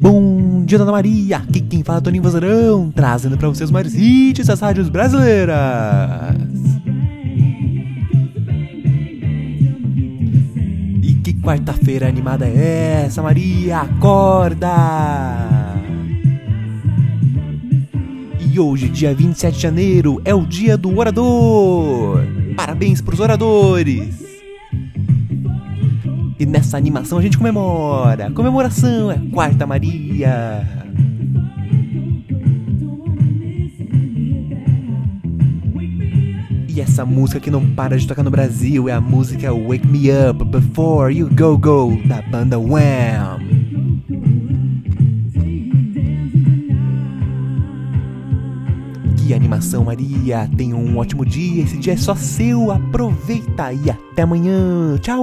Bom dia, Dona Maria! Aqui quem fala é Toninho Vazarão, trazendo para vocês os maiores hits das rádios brasileiras! E que quarta-feira animada é essa, Maria? Acorda! E hoje, dia 27 de janeiro, é o dia do orador! Parabéns pros oradores! E nessa animação a gente comemora. Comemoração é Quarta Maria. E essa música que não para de tocar no Brasil é a música Wake Me Up Before You Go Go da banda Wham. Que animação, Maria! Tenha um ótimo dia. Esse dia é só seu. Aproveita e até amanhã. Tchau!